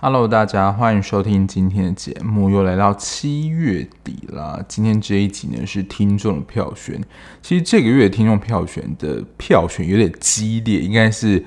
Hello，大家欢迎收听今天的节目。又来到七月底了，今天这一集呢是听众票选。其实这个月听众票选的票选有点激烈，应该是。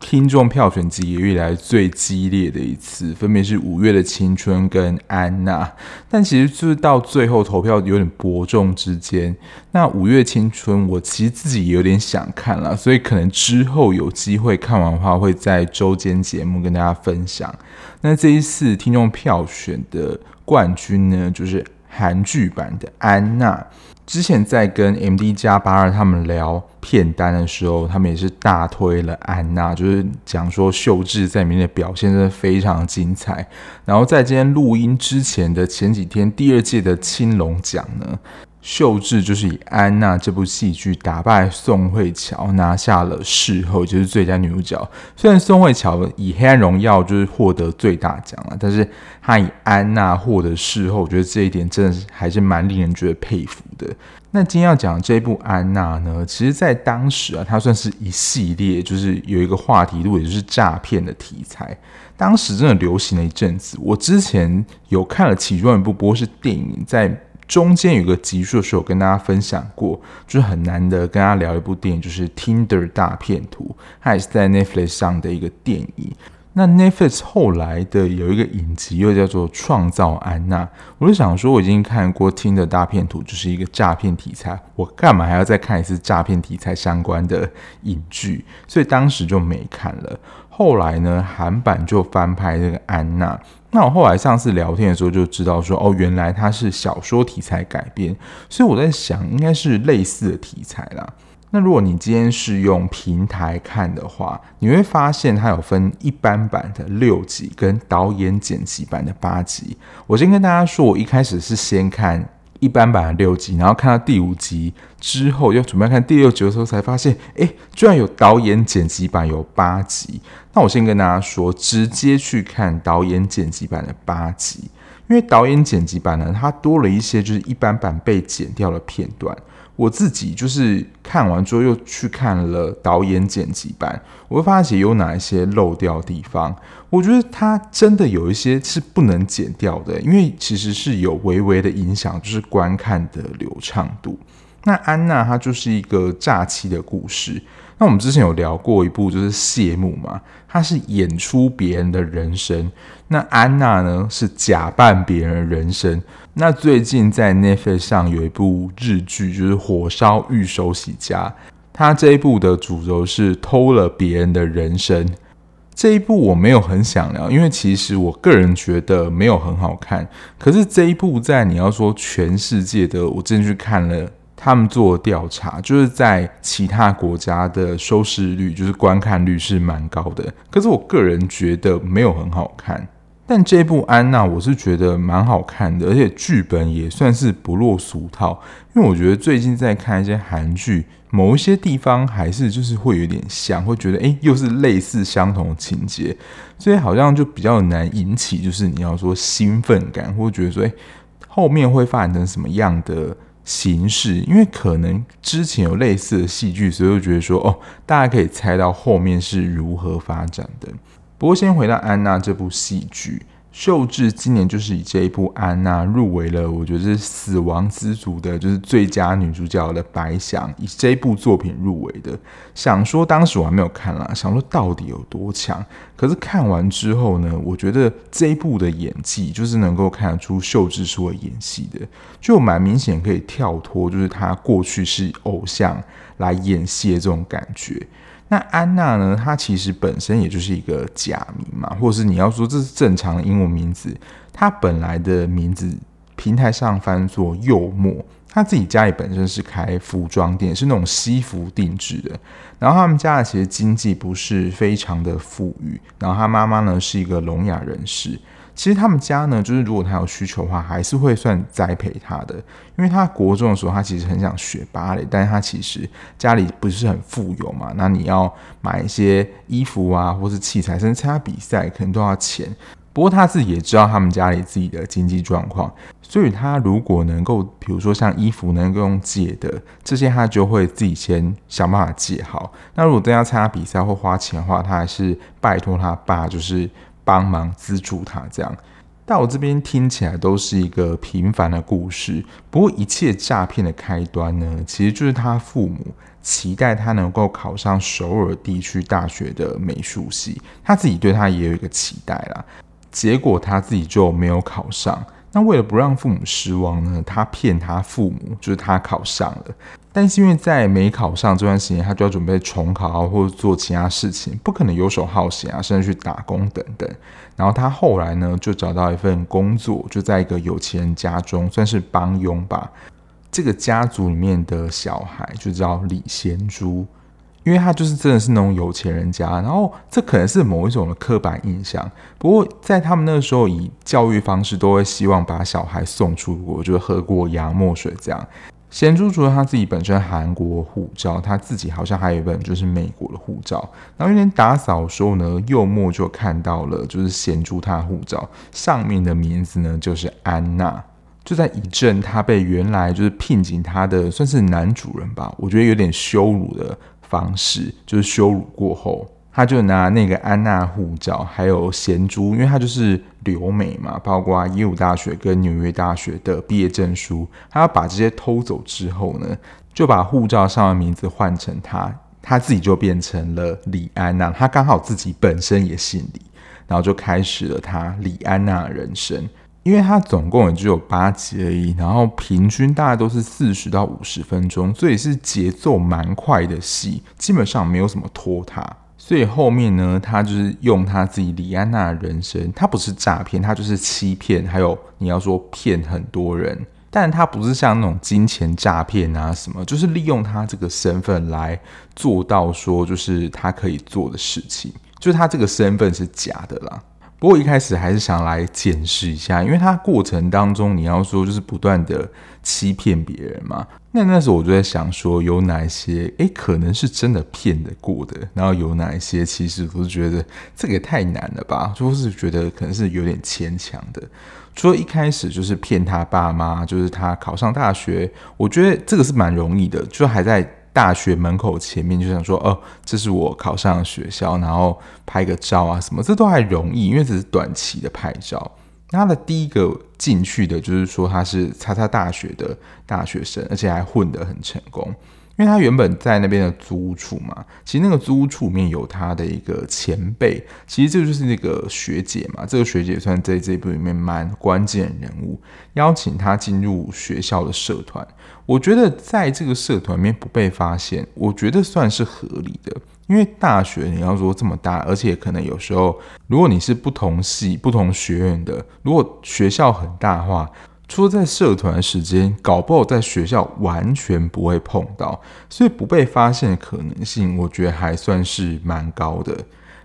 听众票选几个月来最激烈的一次，分别是五月的青春跟安娜，但其实就是到最后投票有点伯仲之间。那五月青春，我其实自己也有点想看了，所以可能之后有机会看完的话，会在周间节目跟大家分享。那这一次听众票选的冠军呢，就是韩剧版的安娜。之前在跟 MD 加八二他们聊片单的时候，他们也是大推了安娜，就是讲说秀智在里面的表现真的非常精彩。然后在今天录音之前的前几天，第二届的青龙奖呢，秀智就是以安娜这部戏剧打败宋慧乔，拿下了视后，就是最佳女主角。虽然宋慧乔以《黑暗荣耀》就是获得最大奖了，但是她以安娜获得视后，我觉得这一点真的是还是蛮令人觉得佩服的。那今天要讲这部安娜呢，其实在当时啊，它算是一系列，就是有一个话题度，也就是诈骗的题材。当时真的流行了一阵子。我之前有看了其中一部，不过是电影，在。中间有个集数的时候，跟大家分享过，就是很难得跟大家聊一部电影，就是《Tinder 大骗徒》，它也是在 Netflix 上的一个电影。那 Netflix 后来的有一个影集，又叫做《创造安娜》。我就想说，我已经看过《Tinder 大骗徒》，就是一个诈骗题材，我干嘛还要再看一次诈骗题材相关的影剧？所以当时就没看了。后来呢，韩版就翻拍这个安娜。那我后来上次聊天的时候就知道说，哦，原来它是小说题材改编，所以我在想，应该是类似的题材啦。那如果你今天是用平台看的话，你会发现它有分一般版的六集跟导演剪辑版的八集。我先跟大家说，我一开始是先看一般版的六集，然后看到第五集之后，要准备看第六集的时候，才发现，哎，居然有导演剪辑版有八集。那我先跟大家说，直接去看导演剪辑版的八集，因为导演剪辑版呢，它多了一些就是一般版被剪掉的片段。我自己就是看完之后又去看了导演剪辑版，我会发现有哪一些漏掉地方。我觉得它真的有一些是不能剪掉的，因为其实是有微微的影响，就是观看的流畅度。那安娜她就是一个诈欺的故事。那我们之前有聊过一部，就是谢幕嘛，她是演出别人的人生。那安娜呢，是假扮别人人生。那最近在 Netflix 上有一部日剧，就是《火烧御手洗家》，它这一部的主轴是偷了别人的人生。这一部我没有很想聊，因为其实我个人觉得没有很好看。可是这一部在你要说全世界的，我真去看了。他们做调查，就是在其他国家的收视率，就是观看率是蛮高的。可是我个人觉得没有很好看。但这部《安娜》我是觉得蛮好看的，而且剧本也算是不落俗套。因为我觉得最近在看一些韩剧，某一些地方还是就是会有点像，会觉得诶，又是类似相同的情节，所以好像就比较难引起，就是你要说兴奋感，或觉得说诶，后面会发展成什么样的。形式，因为可能之前有类似的戏剧，所以我觉得说，哦，大家可以猜到后面是如何发展的。不过，先回到安娜这部戏剧。秀智今年就是以这一部《安娜》入围了，我觉得是死亡之组的，就是最佳女主角的白想，以这一部作品入围的。想说当时我还没有看啦，想说到底有多强？可是看完之后呢，我觉得这一部的演技就是能够看得出秀智是会演戏的，就蛮明显可以跳脱，就是她过去是偶像来演戏的这种感觉。那安娜呢？她其实本身也就是一个假名嘛，或者是你要说这是正常的英文名字。她本来的名字平台上翻作柚墨。她自己家里本身是开服装店，是那种西服定制的。然后他们家的其实经济不是非常的富裕。然后她妈妈呢是一个聋哑人士。其实他们家呢，就是如果他有需求的话，还是会算栽培他的。因为他国中的时候，他其实很想学芭蕾，但是他其实家里不是很富有嘛。那你要买一些衣服啊，或是器材，甚至参加比赛，可能都要钱。不过他自己也知道他们家里自己的经济状况，所以他如果能够，比如说像衣服能够用借的这些，他就会自己先想办法借好。那如果真要参加比赛或花钱的话，他还是拜托他爸，就是帮忙资助他这样。但我这边听起来都是一个平凡的故事。不过一切诈骗的开端呢，其实就是他父母期待他能够考上首尔地区大学的美术系，他自己对他也有一个期待啦。结果他自己就没有考上。那为了不让父母失望呢，他骗他父母，就是他考上了。但是因为在没考上这段时间，他就要准备重考啊，或者做其他事情，不可能游手好闲啊，甚至去打工等等。然后他后来呢，就找到一份工作，就在一个有钱人家中，算是帮佣吧。这个家族里面的小孩就叫李贤珠。因为他就是真的是那种有钱人家，然后这可能是某一种的刻板印象。不过在他们那个时候，以教育方式都会希望把小孩送出国，就是喝过洋墨水这样。贤珠除了他自己本身韩国护照，他自己好像还有一本就是美国的护照。然后有天打扫的时候呢，柚木就看到了，就是贤珠他的护照上面的名字呢就是安娜。就在一阵他被原来就是聘请他的算是男主人吧，我觉得有点羞辱的。方式就是羞辱过后，他就拿那个安娜护照，还有贤珠，因为他就是留美嘛，包括耶鲁大学跟纽约大学的毕业证书，他要把这些偷走之后呢，就把护照上的名字换成他，他自己就变成了李安娜，他刚好自己本身也姓李，然后就开始了他李安娜人生。因为它总共也只有八集而已，然后平均大概都是四十到五十分钟，所以是节奏蛮快的戏，基本上没有什么拖沓。所以后面呢，他就是用他自己李安娜的人生，他不是诈骗，他就是欺骗，还有你要说骗很多人，但他不是像那种金钱诈骗啊什么，就是利用他这个身份来做到说就是他可以做的事情，就是他这个身份是假的啦。不过一开始还是想来检视一下，因为他过程当中你要说就是不断的欺骗别人嘛，那那时候我就在想说有哪一些诶可能是真的骗得过的，然后有哪一些其实我是觉得这个也太难了吧，就是觉得可能是有点牵强的。除了一开始就是骗他爸妈，就是他考上大学，我觉得这个是蛮容易的，就还在。大学门口前面就想说，哦，这是我考上学校，然后拍个照啊什么，这都还容易，因为只是短期的拍照。他的第一个进去的就是说他是叉叉大学的大学生，而且还混得很成功。因为他原本在那边的租屋处嘛，其实那个租屋处里面有他的一个前辈，其实这就是那个学姐嘛。这个学姐算在这部里面蛮关键人物，邀请他进入学校的社团。我觉得在这个社团里面不被发现，我觉得算是合理的。因为大学你要说这么大，而且可能有时候如果你是不同系、不同学院的，如果学校很大的话。除了在社团时间，搞不好在学校完全不会碰到，所以不被发现的可能性，我觉得还算是蛮高的。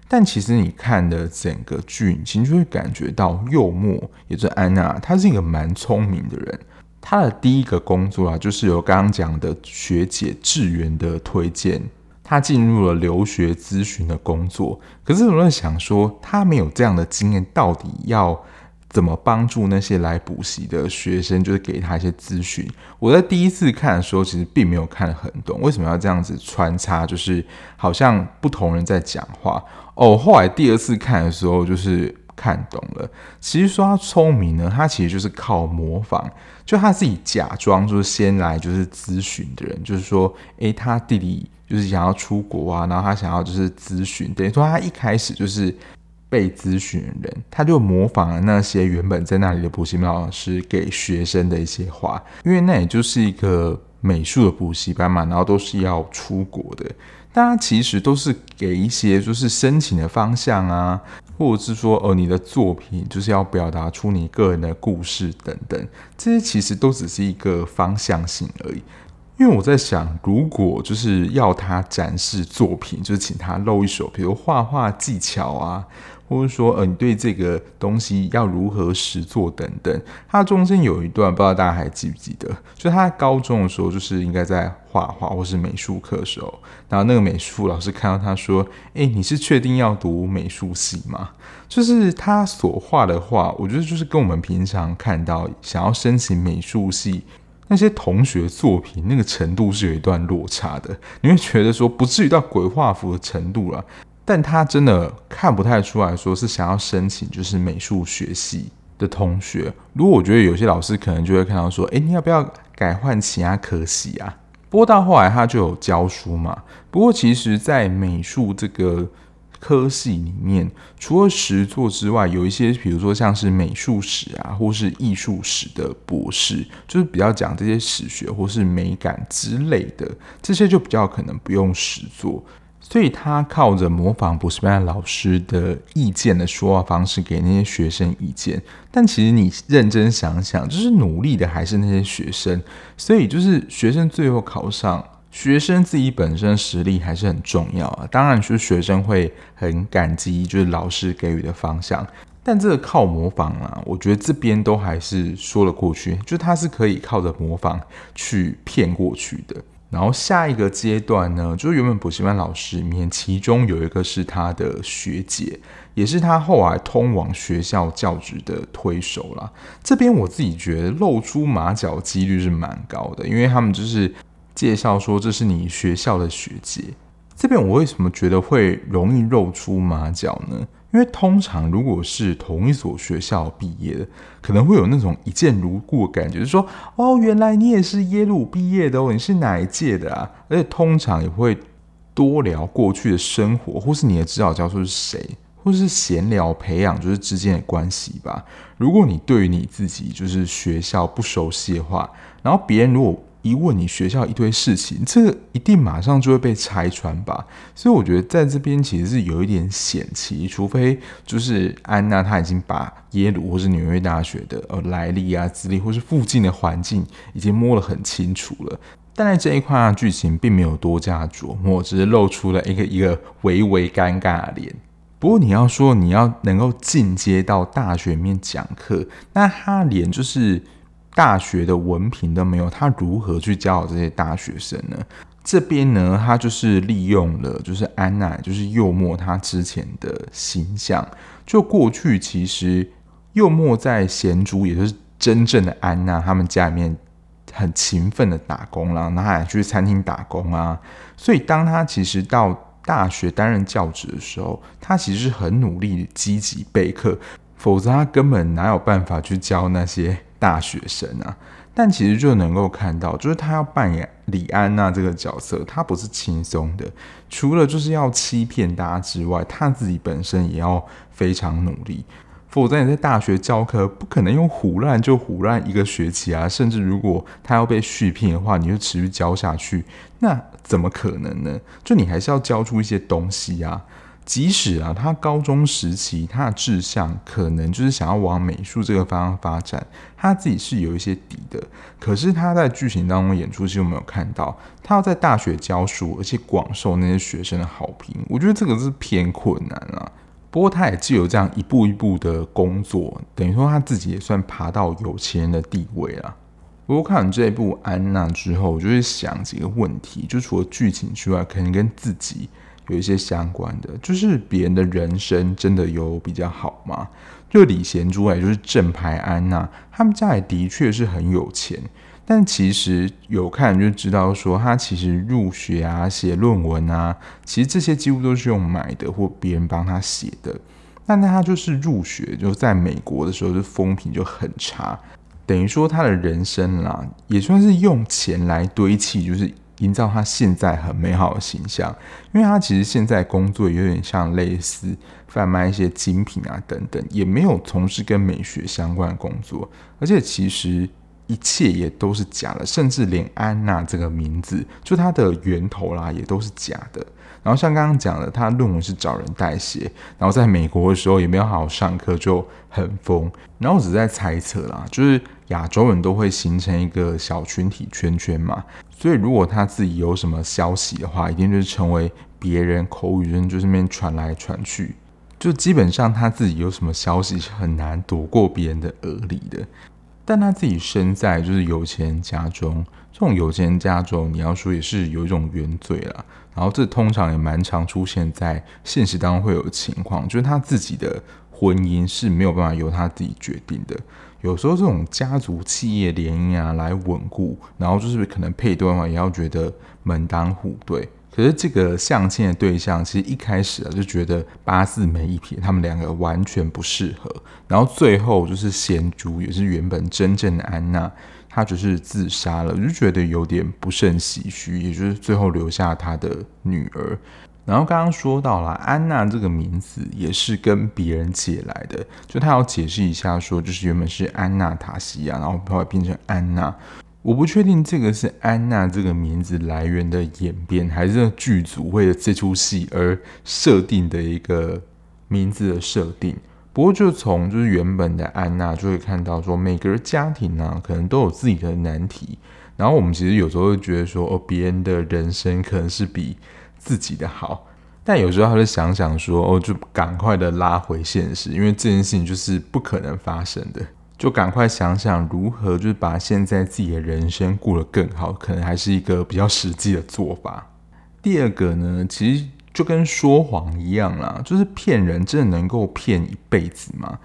但其实你看的整个剧，你就会感觉到柚木，也就是安娜，她是一个蛮聪明的人。他的第一个工作啊，就是有刚刚讲的学姐志源的推荐，她进入了留学咨询的工作。可是我在想说，他没有这样的经验，到底要？怎么帮助那些来补习的学生？就是给他一些咨询。我在第一次看的时候，其实并没有看得很懂，为什么要这样子穿插？就是好像不同人在讲话哦。后来第二次看的时候，就是看懂了。其实说他聪明呢，他其实就是靠模仿，就他自己假装就是先来就是咨询的人，就是说，诶，他弟弟就是想要出国啊，然后他想要就是咨询，等于说他一开始就是。被咨询人，他就模仿了那些原本在那里的补习班老师给学生的一些话，因为那也就是一个美术的补习班嘛，然后都是要出国的，大家其实都是给一些就是申请的方向啊，或者是说哦，你的作品就是要表达出你个人的故事等等，这些其实都只是一个方向性而已。因为我在想，如果就是要他展示作品，就是请他露一手，比如画画技巧啊。或者说呃，你对这个东西要如何实作等等。他中间有一段，不知道大家还记不记得？就他在高中的时候，就是应该在画画或是美术课的时候，然后那个美术老师看到他说：“哎，你是确定要读美术系吗？”就是他所画的画，我觉得就是跟我们平常看到想要申请美术系。那些同学作品那个程度是有一段落差的，你会觉得说不至于到鬼画符的程度了，但他真的看不太出来说是想要申请就是美术学系的同学。如果我觉得有些老师可能就会看到说，哎，你要不要改换其他科系啊？不过到后来他就有教书嘛。不过其实，在美术这个。科系里面，除了实作之外，有一些，比如说像是美术史啊，或是艺术史的博士，就是比较讲这些史学或是美感之类的，这些就比较可能不用实作，所以他靠着模仿补习班老师的意见的说话方式给那些学生意见。但其实你认真想想，就是努力的还是那些学生，所以就是学生最后考上。学生自己本身实力还是很重要啊，当然就是学生会很感激，就是老师给予的方向。但这个靠模仿啊，我觉得这边都还是说得过去，就他是可以靠着模仿去骗过去的。然后下一个阶段呢，就是原本补习班老师里面，其中有一个是他的学姐，也是他后来通往学校教职的推手啦。这边我自己觉得露出马脚几率是蛮高的，因为他们就是。介绍说，这是你学校的学姐，这边我为什么觉得会容易露出马脚呢？因为通常如果是同一所学校毕业的，可能会有那种一见如故的感觉，就说哦，原来你也是耶鲁毕业的哦，你是哪一届的啊？而且通常也会多聊过去的生活，或是你的指导教授是谁，或是闲聊培养就是之间的关系吧。如果你对于你自己就是学校不熟悉的话，然后别人如果一问你学校一堆事情，这个一定马上就会被拆穿吧？所以我觉得在这边其实是有一点险棋，除非就是安娜她已经把耶鲁或是纽约大学的呃来历啊、资历或是附近的环境已经摸得很清楚了。但在这一块剧情并没有多加琢磨，只是露出了一个一个微微尴尬的脸。不过你要说你要能够进阶到大学里面讲课，那他连就是。大学的文凭都没有，他如何去教好这些大学生呢？这边呢，他就是利用了，就是安娜，就是柚墨他之前的形象。就过去其实柚墨在贤珠，也就是真正的安娜他们家里面很勤奋的打工啦，然后他还去餐厅打工啊。所以当他其实到大学担任教职的时候，他其实是很努力、积极备课，否则他根本哪有办法去教那些。大学生啊，但其实就能够看到，就是他要扮演李安娜这个角色，他不是轻松的。除了就是要欺骗大家之外，他自己本身也要非常努力。否则你在大学教课，不可能用胡乱就胡乱一个学期啊。甚至如果他要被续聘的话，你就持续教下去，那怎么可能呢？就你还是要教出一些东西啊。即使啊，他高中时期他的志向可能就是想要往美术这个方向发展，他自己是有一些底的。可是他在剧情当中演出，其实没有看到他要在大学教书，而且广受那些学生的好评。我觉得这个是偏困难啊。不过他也既有这样一步一步的工作，等于说他自己也算爬到有钱人的地位了。不过看完这一部《安娜》之后，我就会想几个问题，就除了剧情之外，可能跟自己。有一些相关的，就是别人的人生真的有比较好吗？就李贤珠，也就是正牌安娜，他们家也的确是很有钱，但其实有看就知道说，他其实入学啊、写论文啊，其实这些几乎都是用买的或别人帮他写的。但他就是入学就在美国的时候，就风评就很差，等于说他的人生啦，也算是用钱来堆砌，就是。营造他现在很美好的形象，因为他其实现在工作有点像类似贩卖一些精品啊等等，也没有从事跟美学相关的工作，而且其实一切也都是假的，甚至连安娜这个名字，就它的源头啦，也都是假的。然后像刚刚讲的，他论文是找人代写，然后在美国的时候也没有好好上课，就很疯。然后我只在猜测啦，就是亚洲人都会形成一个小群体圈圈嘛，所以如果他自己有什么消息的话，一定就是成为别人口语中就是那边传来传去，就基本上他自己有什么消息是很难躲过别人的耳里的。但他自己身在就是有钱人家中，这种有钱人家中，你要说也是有一种原罪啦。然后这通常也蛮常出现在现实当中会有的情况，就是他自己的婚姻是没有办法由他自己决定的。有时候这种家族企业联姻啊，来稳固，然后就是可能配对的话，也要觉得门当户对。可是这个相亲的对象，其实一开始啊就觉得八字没一撇，他们两个完全不适合。然后最后就是贤珠，也是原本真正的安娜，他只是自杀了，就觉得有点不胜唏嘘。也就是最后留下他的女儿。然后刚刚说到了安娜这个名字也是跟别人借来的，就他要解释一下说，就是原本是安娜塔西亚，然后后来变成安娜。我不确定这个是安娜这个名字来源的演变，还是剧组为了这出戏而设定的一个名字的设定。不过，就从就是原本的安娜就会看到说，每个家庭呢、可能都有自己的难题。然后我们其实有时候会觉得说，哦，别人的人生可能是比自己的好，但有时候还是想想说，哦，就赶快的拉回现实，因为这件事情就是不可能发生的。就赶快想想如何，就是把现在自己的人生过得更好，可能还是一个比较实际的做法。第二个呢，其实就跟说谎一样啦，就是骗人真的能够骗一辈子吗？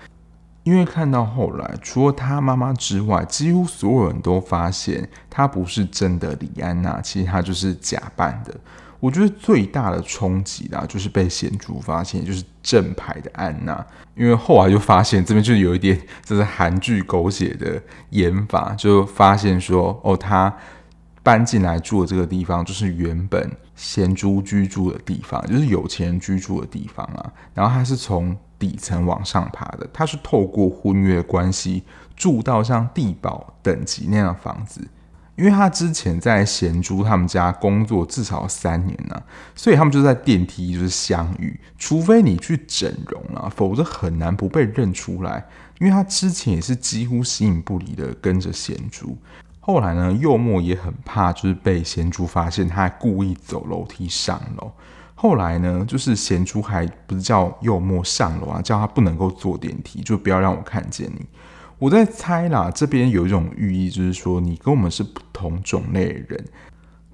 因为看到后来，除了他妈妈之外，几乎所有人都发现他不是真的李安娜，其实他就是假扮的。我觉得最大的冲击啦，就是被显著发现，就是正牌的安娜。因为后来就发现这边就有一点，这是韩剧狗血的演法，就发现说，哦，他搬进来住的这个地方，就是原本贤珠居住的地方，就是有钱人居住的地方啊。然后他是从底层往上爬的，他是透过婚约关系住到像地堡等级那样的房子。因为他之前在贤珠他们家工作至少三年啊，所以他们就在电梯就是相遇。除非你去整容了，否则很难不被认出来。因为他之前也是几乎形影不离的跟着贤珠。后来呢，柚木也很怕就是被贤珠发现，他故意走楼梯上楼。后来呢，就是贤珠还不是叫柚木上楼啊，叫他不能够坐电梯，就不要让我看见你。我在猜啦，这边有一种寓意，就是说你跟我们是不同种类的人，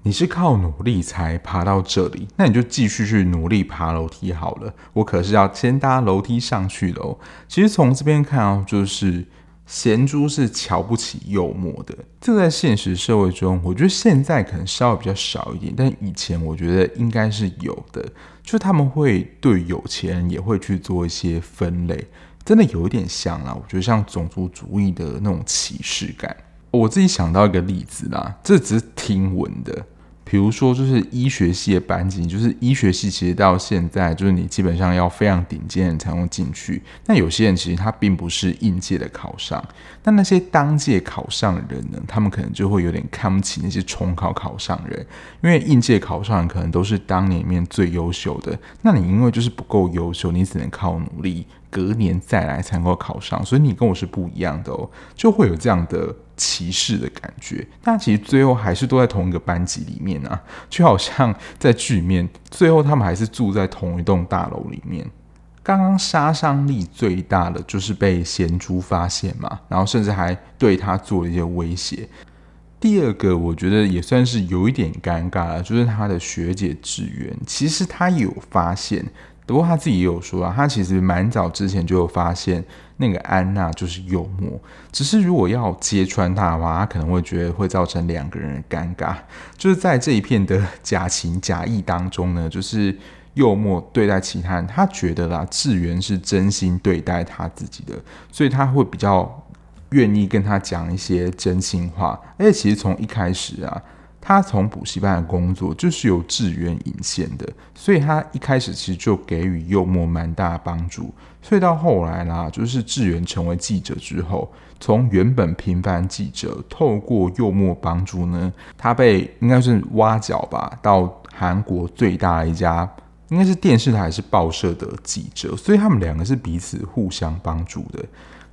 你是靠努力才爬到这里，那你就继续去努力爬楼梯好了。我可是要先搭楼梯上去的哦。其实从这边看啊，就是贤珠是瞧不起柚木的。这在现实社会中，我觉得现在可能稍微比较少一点，但以前我觉得应该是有的。就他们会对有钱人也会去做一些分类。真的有一点像啦，我觉得像种族主义的那种歧视感。我自己想到一个例子啦，这只是听闻的。比如说，就是医学系的班级，就是医学系其实到现在，就是你基本上要非常顶尖的人才能进去。那有些人其实他并不是应届的考上，那那些当届考上的人呢，他们可能就会有点看不起那些重考考上人，因为应届考上人可能都是当年里面最优秀的。那你因为就是不够优秀，你只能靠努力，隔年再来才能够考上，所以你跟我是不一样的哦，就会有这样的。歧视的感觉，但其实最后还是都在同一个班级里面啊，就好像在剧里面，最后他们还是住在同一栋大楼里面。刚刚杀伤力最大的就是被贤珠发现嘛，然后甚至还对他做了一些威胁。第二个我觉得也算是有一点尴尬了，就是他的学姐智媛，其实他有发现。不过他自己也有说啊，他其实蛮早之前就有发现那个安娜就是幽默，只是如果要揭穿他的话，他可能会觉得会造成两个人的尴尬。就是在这一片的假情假意当中呢，就是幽默对待其他人，他觉得啦，智媛是真心对待他自己的，所以他会比较愿意跟他讲一些真心话。而且其实从一开始啊。他从补习班的工作就是由智媛引荐的，所以他一开始其实就给予柚木蛮大的帮助。所以到后来啦，就是智媛成为记者之后，从原本平凡记者，透过柚木帮助呢，他被应该是挖角吧，到韩国最大的一家应该是电视台还是报社的记者，所以他们两个是彼此互相帮助的。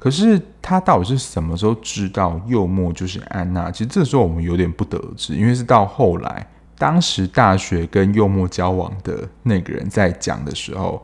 可是他到底是什么时候知道柚木就是安娜？其实这时候我们有点不得而知，因为是到后来，当时大学跟柚木交往的那个人在讲的时候，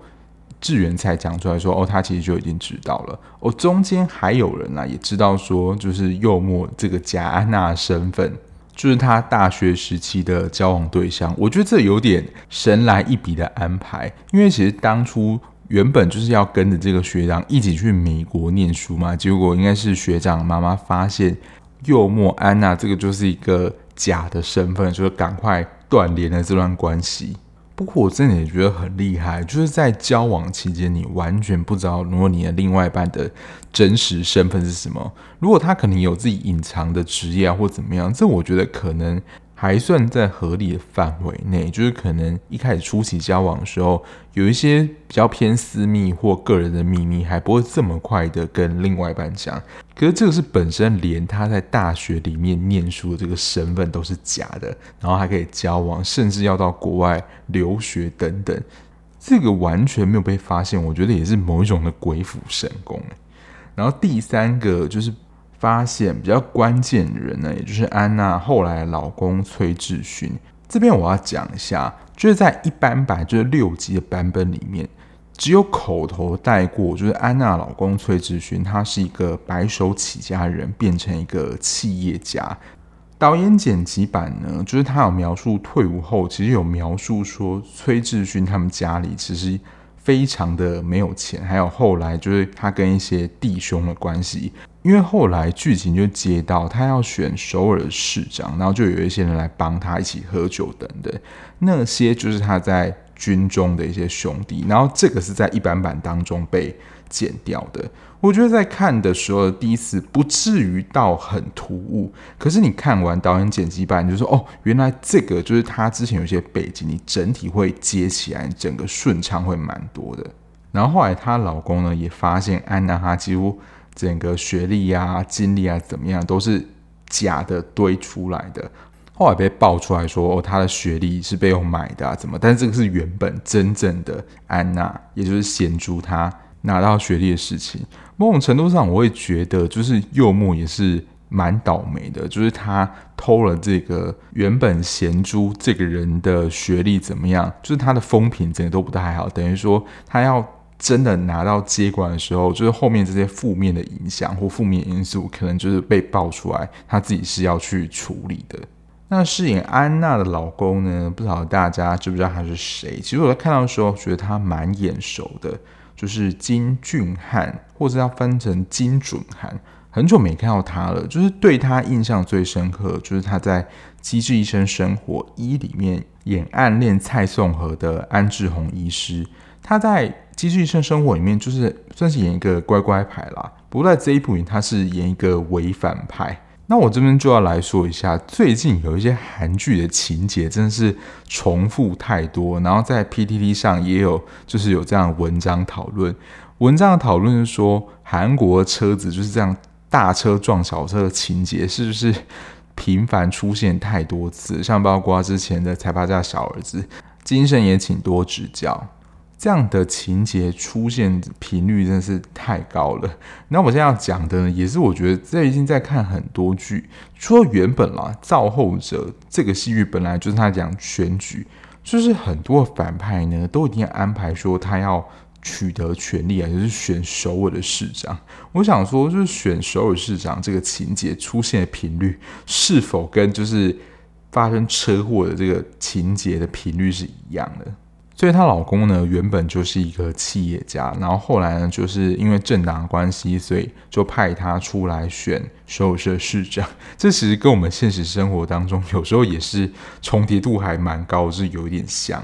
志源才讲出来说，哦，他其实就已经知道了。哦，中间还有人啊，也知道说，就是柚木这个假安娜身份，就是他大学时期的交往对象。我觉得这有点神来一笔的安排，因为其实当初原本就是要跟着这个学长一起去美国念书嘛，结果应该是学长妈妈发现柚木安娜这个就是一个假的身份，就是赶快断联了这段关系。不过我真的也觉得很厉害，就是在交往期间，你完全不知道如果你的另外一半的真实身份是什么。如果他可能有自己隐藏的职业啊，或怎么样，这我觉得可能。还算在合理的范围内，就是可能一开始初期交往的时候，有一些比较偏私密或个人的秘密，还不会这么快的跟另外一半讲。可是这个是本身连他在大学里面念书的这个身份都是假的，然后还可以交往，甚至要到国外留学等等，这个完全没有被发现，我觉得也是某一种的鬼斧神工。然后第三个就是。发现比较关键的人呢，也就是安娜后来老公崔智勋。这边我要讲一下，就是在一般版就是六集的版本里面，只有口头带过，就是安娜老公崔智勋，他是一个白手起家人，变成一个企业家。导演剪辑版呢，就是他有描述退伍后，其实有描述说崔智勋他们家里其实非常的没有钱，还有后来就是他跟一些弟兄的关系。因为后来剧情就接到他要选首尔市长，然后就有一些人来帮他一起喝酒等等，那些就是他在军中的一些兄弟，然后这个是在一般版当中被剪掉的。我觉得在看的时候第一次不至于到很突兀，可是你看完导演剪辑版，你就说哦，原来这个就是他之前有些背景，你整体会接起来，整个顺畅会蛮多的。然后后来她老公呢也发现安娜她几乎。整个学历啊、经历啊怎么样，都是假的堆出来的。后来被爆出来说，哦，他的学历是被我买的啊，怎么？但这个是原本真正的安娜，也就是贤珠她拿到学历的事情。某种程度上，我会觉得，就是柚木也是蛮倒霉的，就是他偷了这个原本贤珠这个人的学历，怎么样？就是他的风评整个都不太好，等于说他要。真的拿到接管的时候，就是后面这些负面的影响或负面因素，可能就是被爆出来，他自己是要去处理的。那饰演安娜的老公呢？不知道大家知不知道他是谁？其实我在看到的时候，觉得他蛮眼熟的，就是金俊汉，或者要分成金准汉。很久没看到他了，就是对他印象最深刻，就是他在《机智医生生活一》里面演暗恋蔡颂和的安志宏医师，他在。《机智医生生活》里面就是算是演一个乖乖牌啦，不过在这一部里他是演一个伪反派。那我这边就要来说一下，最近有一些韩剧的情节真的是重复太多，然后在 PTT 上也有就是有这样的文章讨论。文章的讨论是说，韩国车子就是这样大车撞小车的情节是不是频繁出现太多次？像包括之前的财阀家小儿子，金圣也请多指教。这样的情节出现频率真的是太高了。那我现在要讲的呢，也是我觉得最近在看很多剧，除了原本啦，《造后者》这个戏剧本来就是他讲选举，就是很多反派呢都一定要安排说他要取得权力啊，就是选首尔的市长。我想说，就是选首尔市长这个情节出现的频率，是否跟就是发生车祸的这个情节的频率是一样的？所以她老公呢，原本就是一个企业家，然后后来呢，就是因为政党关系，所以就派他出来选首尔市市长。这其实跟我们现实生活当中有时候也是重叠度还蛮高，是有一点像。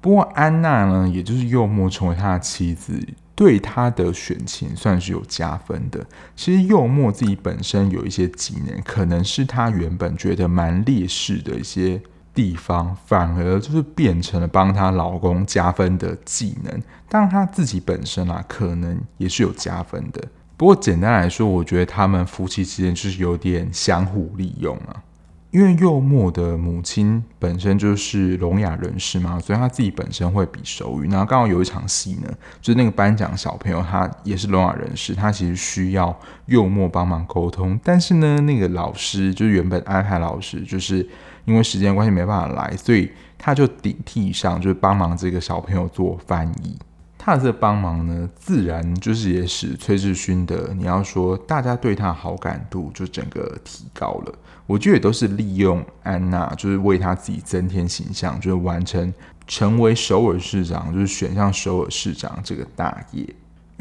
不过安娜呢，也就是柚木成为他的妻子，对他的选情算是有加分的。其实柚木自己本身有一些技能，可能是他原本觉得蛮劣势的一些。地方反而就是变成了帮她老公加分的技能，当然她自己本身啊，可能也是有加分的。不过简单来说，我觉得他们夫妻之间就是有点相互利用啊。因为柚木的母亲本身就是聋哑人士嘛，所以她自己本身会比手语。然后刚好有一场戏呢，就是那个颁奖小朋友他也是聋哑人士，他其实需要柚木帮忙沟通，但是呢，那个老师就是原本安排老师就是。因为时间关系没办法来，所以他就顶替上，就是帮忙这个小朋友做翻译。他的这帮忙呢，自然就是也使崔智勋的，你要说大家对他好感度就整个提高了。我觉得也都是利用安娜，就是为他自己增添形象，就是完成成为首尔市长，就是选上首尔市长这个大业。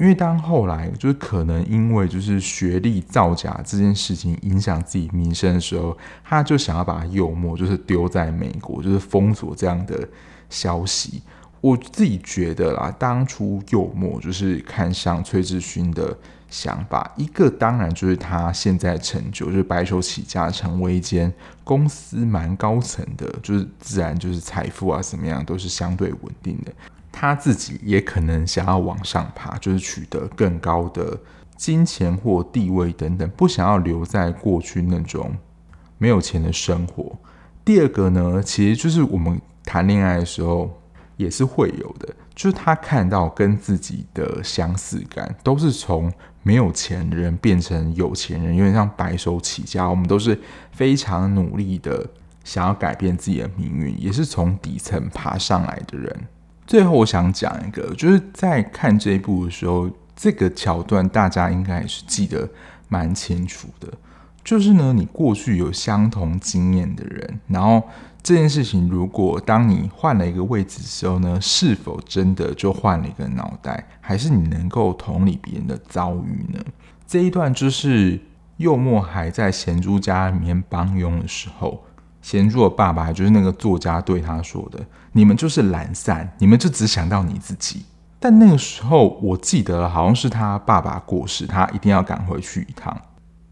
因为当后来就是可能因为就是学历造假这件事情影响自己名声的时候，他就想要把幽默就是丢在美国，就是封锁这样的消息。我自己觉得啦，当初幽默就是看上崔志勋的想法，一个当然就是他现在成就，就是白手起家成为一间公司蛮高层的，就是自然就是财富啊怎么样都是相对稳定的。他自己也可能想要往上爬，就是取得更高的金钱或地位等等，不想要留在过去那种没有钱的生活。第二个呢，其实就是我们谈恋爱的时候。也是会有的，就是他看到跟自己的相似感，都是从没有钱的人变成有钱人，有点像白手起家。我们都是非常努力的，想要改变自己的命运，也是从底层爬上来的人。最后，我想讲一个，就是在看这一部的时候，这个桥段大家应该也是记得蛮清楚的。就是呢，你过去有相同经验的人，然后。这件事情，如果当你换了一个位置的时候呢，是否真的就换了一个脑袋，还是你能够同理别人的遭遇呢？这一段就是柚木还在贤珠家里面帮佣的时候，贤珠的爸爸就是那个作家对他说的：“你们就是懒散，你们就只想到你自己。”但那个时候，我记得好像是他爸爸过世，他一定要赶回去一趟。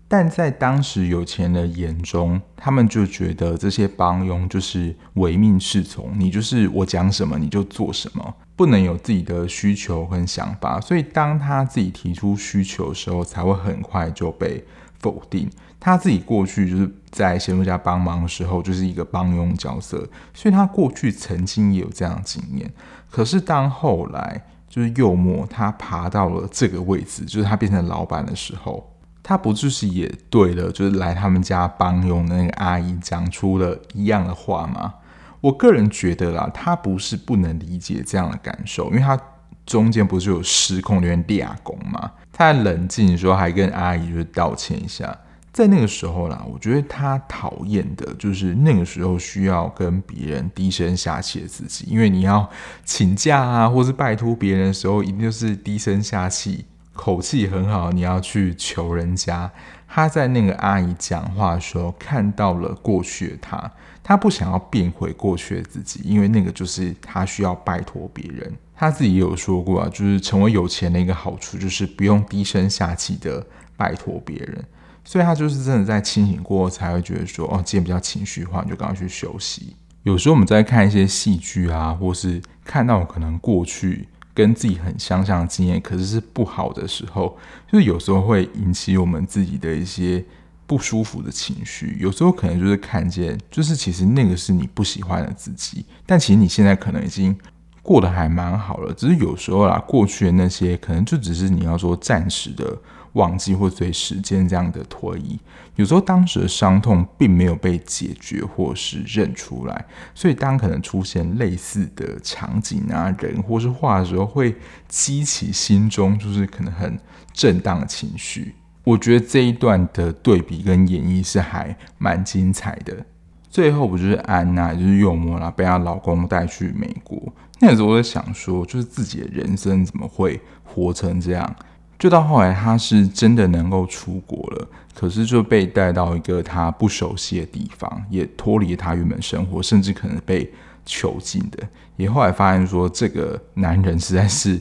但在当时有钱人眼中，他们就觉得这些帮佣就是唯命是从，你就是我讲什么你就做什么，不能有自己的需求和想法。所以当他自己提出需求的时候，才会很快就被否定。他自己过去就是在贤珠家帮忙的时候，就是一个帮佣角色，所以他过去曾经也有这样的经验。可是当后来就是柚木他爬到了这个位置，就是他变成老板的时候。他不就是也对了，就是来他们家帮佣的那个阿姨讲出了一样的话吗？我个人觉得啦，他不是不能理解这样的感受，因为他中间不是有失控，有点抓狂吗？他在冷静的时候还跟阿姨就是道歉一下，在那个时候啦，我觉得他讨厌的就是那个时候需要跟别人低声下气的自己，因为你要请假啊，或是拜托别人的时候，一定就是低声下气。口气很好，你要去求人家。他在那个阿姨讲话的时候，看到了过去的他，他不想要变回过去的自己，因为那个就是他需要拜托别人。他自己也有说过啊，就是成为有钱的一个好处，就是不用低声下气的拜托别人。所以他就是真的在清醒过后才会觉得说，哦，今天比较情绪化，你就赶快去休息。有时候我们在看一些戏剧啊，或是看到可能过去。跟自己很相像的经验，可是是不好的时候，就是有时候会引起我们自己的一些不舒服的情绪。有时候可能就是看见，就是其实那个是你不喜欢的自己，但其实你现在可能已经过得还蛮好了。只是有时候啦，过去的那些可能就只是你要说暂时的。忘记或随时间这样的推移，有时候当时的伤痛并没有被解决或是认出来，所以当可能出现类似的场景啊、人或是话的时候，会激起心中就是可能很震荡的情绪。我觉得这一段的对比跟演绎是还蛮精彩的。最后不就是安娜，就是柚木啦，被她老公带去美国。那时候我在想说，就是自己的人生怎么会活成这样？就到后来，他是真的能够出国了，可是就被带到一个他不熟悉的地方，也脱离他原本生活，甚至可能被囚禁的。也后来发现说，这个男人实在是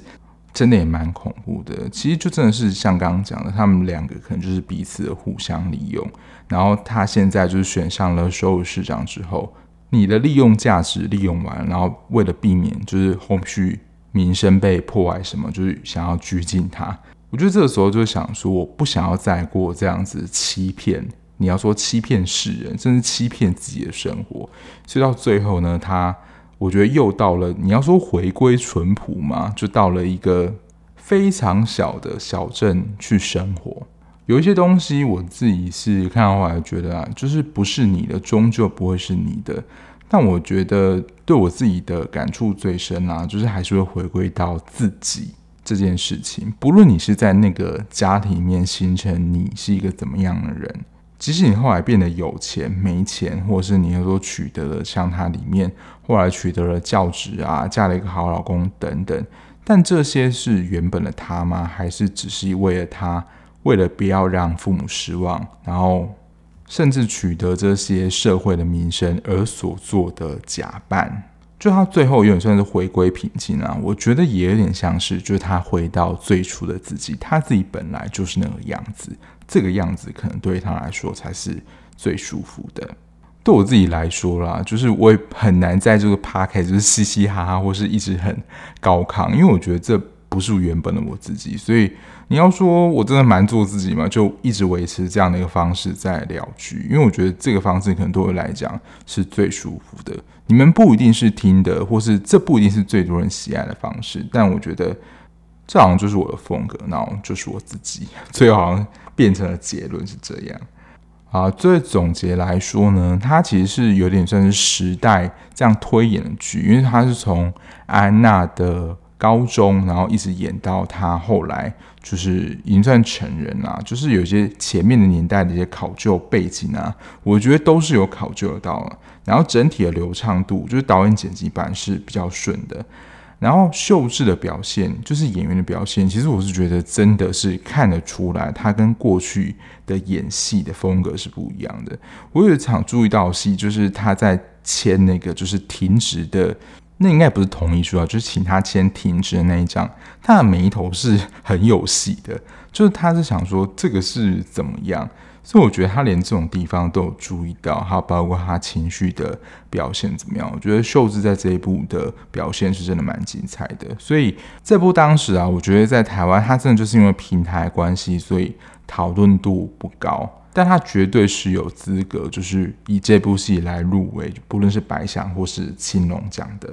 真的也蛮恐怖的。其实就真的是像刚刚讲的，他们两个可能就是彼此的互相利用。然后他现在就是选上了首尔市长之后，你的利用价值利用完，然后为了避免就是后续名声被破坏什么，就是想要拘禁他。我觉得这个时候就想说，我不想要再过这样子欺骗，你要说欺骗世人，甚至欺骗自己的生活。所以到最后呢，他我觉得又到了你要说回归淳朴嘛，就到了一个非常小的小镇去生活。有一些东西我自己是看到后来觉得啊，就是不是你的，终究不会是你的。但我觉得对我自己的感触最深啊，就是还是会回归到自己这件事情。不论你是在那个家庭里面形成你是一个怎么样的人，即使你后来变得有钱没钱，或者是你有时候取得了像他里面后来取得了教职啊，嫁了一个好老公等等，但这些是原本的他吗？还是只是为了他，为了不要让父母失望，然后？甚至取得这些社会的名声而所做的假扮，就他最后有点算是回归平静啊。我觉得也有点像是，就是他回到最初的自己，他自己本来就是那个样子，这个样子可能对他来说才是最舒服的。对我自己来说啦，就是我也很难在这个 podcast 就是嘻嘻哈哈，或是一直很高亢，因为我觉得这不是原本的我自己，所以。你要说我真的蛮做自己嘛，就一直维持这样的一个方式在聊剧，因为我觉得这个方式可能对我来讲是最舒服的。你们不一定是听的，或是这不一定是最多人喜爱的方式，但我觉得这好像就是我的风格，然后就是我自己。最后好像变成了结论是这样啊。作为总结来说呢，它其实是有点算是时代这样推演的剧，因为它是从安娜的。高中，然后一直演到他后来，就是已经算成人啦。就是有些前面的年代的一些考究背景啊，我觉得都是有考究得到了。然后整体的流畅度，就是导演剪辑版是比较顺的。然后秀智的表现，就是演员的表现，其实我是觉得真的是看得出来，他跟过去的演戏的风格是不一样的。我有一场注意到戏，就是他在签那个就是停职的。那应该不是同意书啊，就是请他签停职的那一张，他的眉头是很有戏的，就是他是想说这个是怎么样，所以我觉得他连这种地方都有注意到，还有包括他情绪的表现怎么样，我觉得秀智在这一部的表现是真的蛮精彩的，所以这部当时啊，我觉得在台湾，他真的就是因为平台关系，所以讨论度不高。但他绝对是有资格，就是以这部戏来入围，不论是白想或是青龙奖的。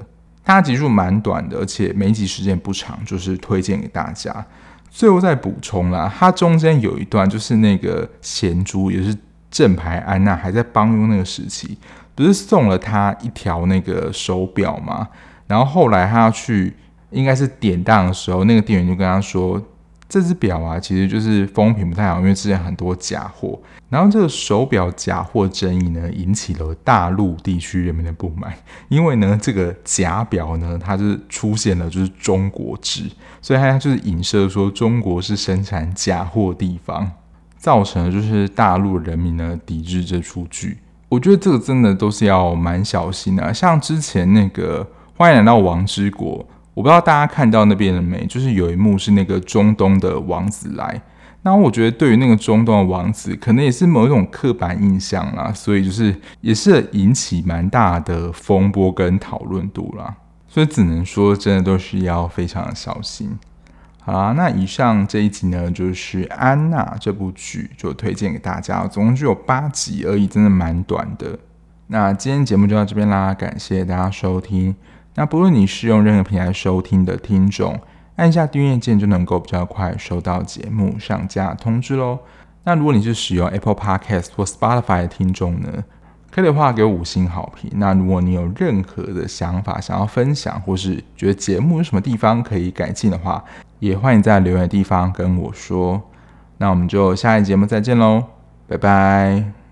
它集数蛮短的，而且每集时间不长，就是推荐给大家。最后再补充啦，它中间有一段就是那个贤珠，也是正牌安娜还在帮佣那个时期，不是送了他一条那个手表吗？然后后来他要去，应该是典当的时候，那个店员就跟他说。这只表啊，其实就是风评不太好，因为之前很多假货。然后这个手表假货争议呢，引起了大陆地区人民的不满，因为呢，这个假表呢，它是出现了就是中国制，所以它就是影射说中国是生产假货地方，造成了就是大陆人民呢抵制这出剧。我觉得这个真的都是要蛮小心的，像之前那个欢迎来到王之国。我不知道大家看到那边了没？就是有一幕是那个中东的王子来，那我觉得对于那个中东的王子，可能也是某一种刻板印象啦，所以就是也是引起蛮大的风波跟讨论度啦，所以只能说真的都是要非常的小心。好啦，那以上这一集呢，就是《安娜》这部剧就推荐给大家，总共只有八集而已，真的蛮短的。那今天节目就到这边啦，感谢大家收听。那不论你是用任何平台收听的听众，按下订阅键就能够比较快收到节目上架通知喽。那如果你是使用 Apple Podcast 或 Spotify 的听众呢，可以的话给我五星好评。那如果你有任何的想法想要分享，或是觉得节目有什么地方可以改进的话，也欢迎在留言地方跟我说。那我们就下一节目再见喽，拜拜。